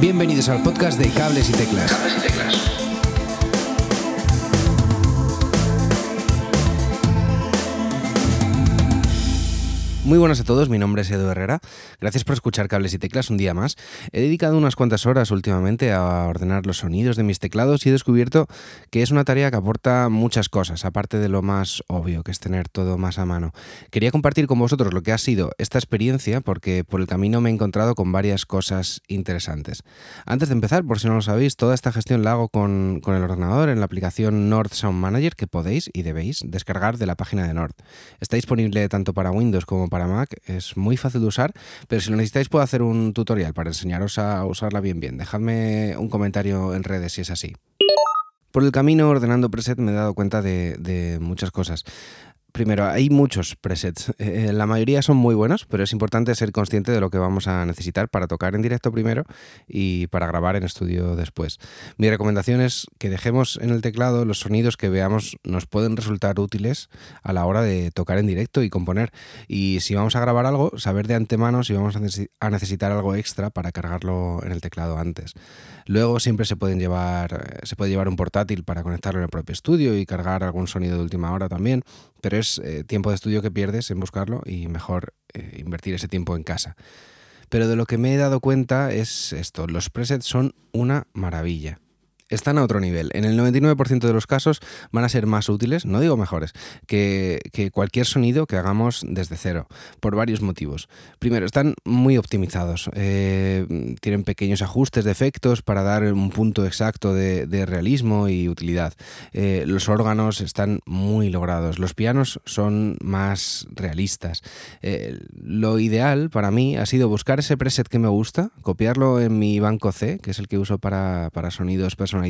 Bienvenidos al podcast de Cables y Teclas. Muy buenas a todos, mi nombre es Edu Herrera. Gracias por escuchar cables y teclas un día más. He dedicado unas cuantas horas últimamente a ordenar los sonidos de mis teclados y he descubierto que es una tarea que aporta muchas cosas, aparte de lo más obvio, que es tener todo más a mano. Quería compartir con vosotros lo que ha sido esta experiencia porque por el camino me he encontrado con varias cosas interesantes. Antes de empezar, por si no lo sabéis, toda esta gestión la hago con, el ordenador en la aplicación Nord Sound Manager que podéis y debéis descargar de la página de Nord. Está disponible tanto para Windows como para Mac, es muy fácil de usar, pero si lo necesitáis puedo hacer un tutorial para enseñaros a usarla bien bien. Dejadme un comentario en redes si es así. Por el camino ordenando preset me he dado cuenta de, de muchas cosas. Primero, hay muchos presets. Eh, eh, la mayoría son muy buenos, pero es importante ser consciente de lo que vamos a necesitar para tocar en directo primero y para grabar en estudio después. Mi recomendación es que dejemos en el teclado los sonidos que veamos nos pueden resultar útiles a la hora de tocar en directo y componer. Y si vamos a grabar algo, saber de antemano si vamos a necesitar algo extra para cargarlo en el teclado antes. Luego siempre se pueden llevar, se puede llevar un portátil para conectarlo en el propio estudio y cargar algún sonido de última hora también, pero es eh, tiempo de estudio que pierdes en buscarlo y mejor eh, invertir ese tiempo en casa. Pero de lo que me he dado cuenta es esto, los presets son una maravilla están a otro nivel. En el 99% de los casos van a ser más útiles, no digo mejores, que, cualquier sonido que hagamos desde cero, por varios motivos. Primero, están muy optimizados, eh, tienen pequeños ajustes de efectos para dar un punto exacto de, realismo y utilidad. Eh, los órganos están muy logrados, los pianos son más realistas. Eh, lo ideal para mí ha sido buscar ese preset que me gusta, copiarlo en mi banco C, que es el que uso para, para sonidos personales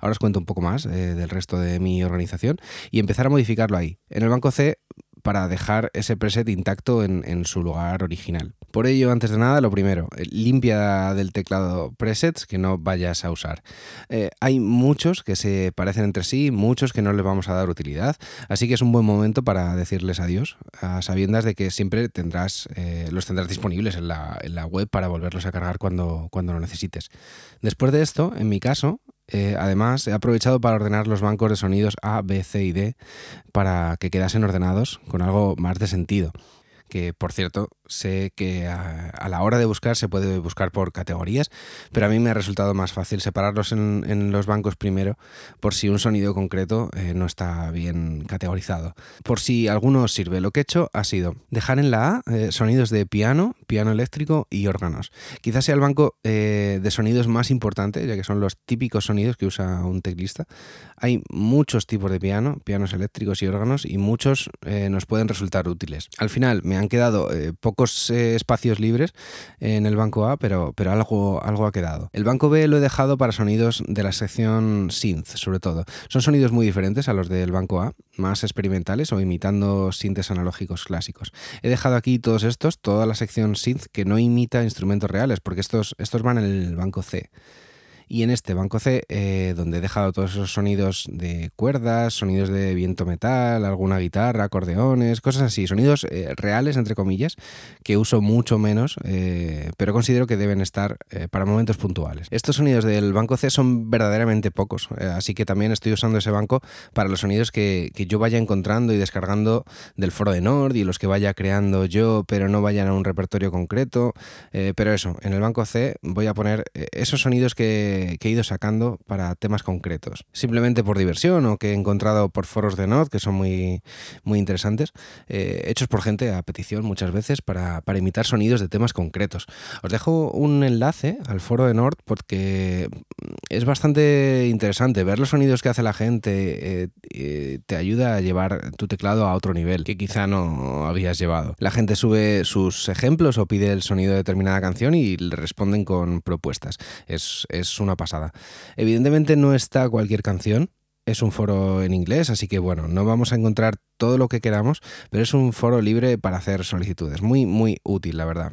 Ahora os cuento un poco más eh, del resto de mi organización y empezar a modificarlo ahí. En el banco C para dejar ese preset intacto en, su lugar original. Por ello, antes de nada, lo primero, eh, limpia del teclado presets que no vayas a usar. Eh, hay muchos que se parecen entre sí, muchos que no les vamos a dar utilidad, así que es un buen momento para decirles adiós, a sabiendas de que siempre tendrás, los tendrás disponibles en la, en la, web para volverlos a cargar cuando, cuando lo necesites. Después de esto, en mi caso, eh, además, he aprovechado para ordenar los bancos de sonidos A, B, C y D para que quedasen ordenados con algo más de sentido que por cierto sé que a, la hora de buscar se puede buscar por categorías, pero a mí me ha resultado más fácil separarlos en, los bancos primero por si un sonido concreto eh, no está bien categorizado. Por si alguno sirve, lo que he hecho ha sido dejar en la A eh, sonidos de piano, piano eléctrico y órganos. Quizás sea el banco eh, de sonidos más importante, ya que son los típicos sonidos que usa un teclista. Hay muchos tipos de piano, pianos eléctricos y órganos, y muchos nos pueden resultar útiles. Al final me han quedado eh, pocos eh, espacios libres en el banco A, pero, pero algo, algo ha quedado. El banco B lo he dejado para sonidos de la sección synth, sobre todo. Son sonidos muy diferentes a los del banco A, más experimentales o imitando sintes analógicos clásicos. He dejado aquí todos estos, toda la sección synth que no imita instrumentos reales, porque estos, estos van en el banco C. Y en este banco C, eh, donde he dejado todos esos sonidos de cuerdas, sonidos de viento metal, alguna guitarra, acordeones, cosas así, sonidos eh, reales, entre comillas, que uso mucho menos, eh, pero considero que deben estar para momentos puntuales. Estos sonidos del banco C son verdaderamente pocos, así que también estoy usando ese banco para los sonidos que, que, yo vaya encontrando y descargando del foro de Nord y los que vaya creando yo, pero no vayan a un repertorio concreto. pero eso, en el banco C voy a poner esos sonidos que que, he ido sacando para temas concretos. Simplemente por diversión o que he encontrado por foros de Node que son muy, muy interesantes, eh, hechos por gente a petición muchas veces para, imitar sonidos de temas concretos. Os dejo un enlace al foro de Nord porque es bastante interesante ver los sonidos que hace la gente, eh, eh, te ayuda a llevar tu teclado a otro nivel que quizá no habías llevado. La gente sube sus ejemplos o pide el sonido de determinada canción y le responden con propuestas. Es, es una pasada. Evidentemente no está cualquier canción, es un foro en inglés, así que bueno, no vamos a encontrar todo lo que queramos, pero es un foro libre para hacer solicitudes. Muy, muy útil, la verdad.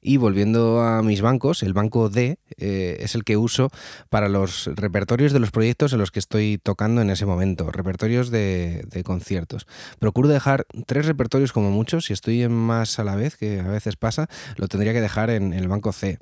Y volviendo a mis bancos, el banco D eh, es el que uso para los repertorios de los proyectos en los que estoy tocando en ese momento, repertorios de, conciertos. Procuro dejar tres repertorios como mucho, si estoy en más a la vez, que a veces pasa, lo tendría que dejar en el banco C,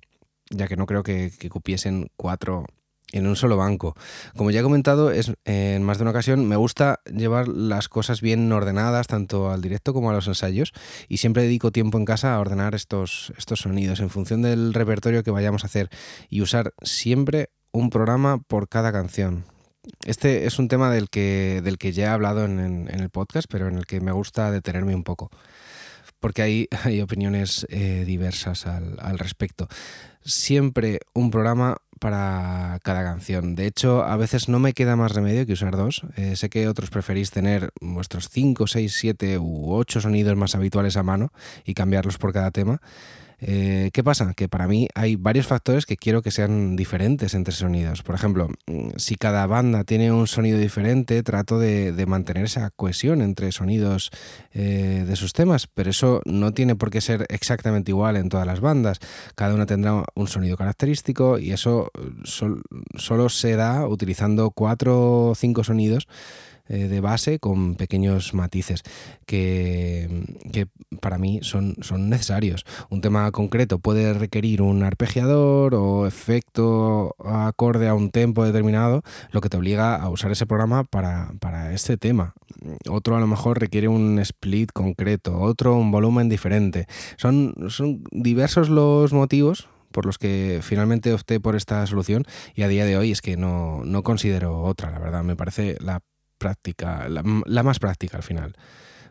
ya que no creo que, que cupiesen cuatro en un solo banco. Como ya he comentado es, en más de una ocasión, me gusta llevar las cosas bien ordenadas, tanto al directo como a los ensayos, y siempre dedico tiempo en casa a ordenar estos, estos sonidos en función del repertorio que vayamos a hacer y usar siempre un programa por cada canción. Este es un tema del que, del que ya he hablado en, el podcast, pero en el que me gusta detenerme un poco, porque hay, hay opiniones eh, diversas al, al respecto. Siempre un programa para cada canción. De hecho, a veces no me queda más remedio que usar dos. Eh, sé que otros preferís tener vuestros 5, 6, 7 u 8 sonidos más habituales a mano y cambiarlos por cada tema. Eh, ¿Qué pasa? Que para mí hay varios factores que quiero que sean diferentes entre sonidos. Por ejemplo, mm, si cada banda tiene un sonido diferente, trato de, mantener esa cohesión entre sonidos eh, de sus temas, pero eso no tiene por qué ser exactamente igual en todas las bandas. Cada una tendrá un sonido característico y eso solo se da utilizando cuatro o cinco sonidos eh, de base con pequeños matices que, para mí son, son necesarios. Un tema concreto puede requerir un arpegiador o efecto acorde a un tempo determinado, lo que te obliga a usar ese programa para, para este tema. Otro a lo mejor requiere un split concreto, otro un volumen diferente. Son, son diversos los motivos por los que finalmente opté por esta solución y a día de hoy es que no, no considero otra, la verdad. Me parece la práctica, la, más práctica al final.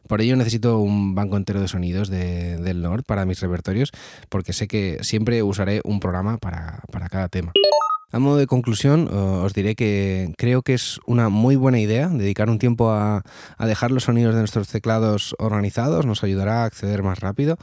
Por ello necesito un banco entero de sonidos de, del Nord para mis repertorios, porque sé que siempre usaré un programa para, para cada tema. A modo de conclusión, os diré que creo que es una muy buena idea dedicar un tiempo a, dejar los sonidos de nuestros teclados organizados, nos ayudará a acceder más rápido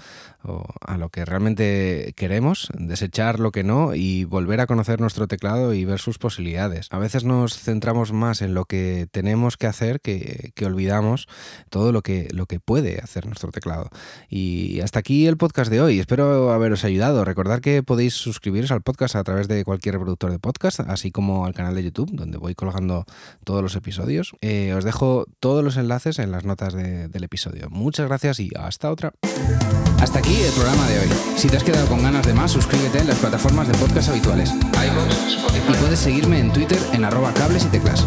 a lo que realmente queremos, desechar lo que no y volver a conocer nuestro teclado y ver sus posibilidades. A veces nos centramos más en lo que tenemos que hacer que, olvidamos todo lo que, lo que puede hacer nuestro teclado. Y hasta aquí el podcast de hoy. Espero haberos ayudado. Recordad que podéis suscribiros al podcast a través de cualquier reproductor de podcast, así como al canal de YouTube, donde voy colgando todos los episodios. Eh, os dejo todos los enlaces en las notas del episodio. Muchas gracias y hasta otra. Hasta aquí el programa de hoy. Si te has quedado con ganas de más, suscríbete en las plataformas de podcast habituales. y puedes seguirme en Twitter en arroba cables y teclas.